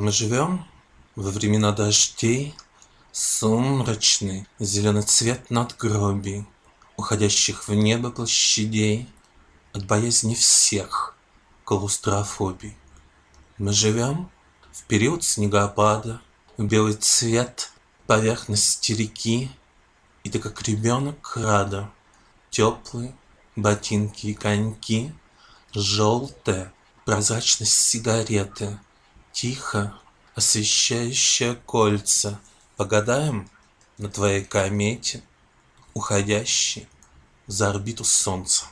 Мы живем во времена дождей, Сумрачный зеленый цвет надгробий, Уходящих в небо площадей От боязни всех клаустрофобий. Мы живем в период снегопада, В белый цвет поверхности реки, И ты как ребенок рада. Теплые ботинки и коньки, Желтая прозрачность сигареты, Тихо освещающая кольца. Погадаем на твоей комете, Уходящей за орбиту Солнца.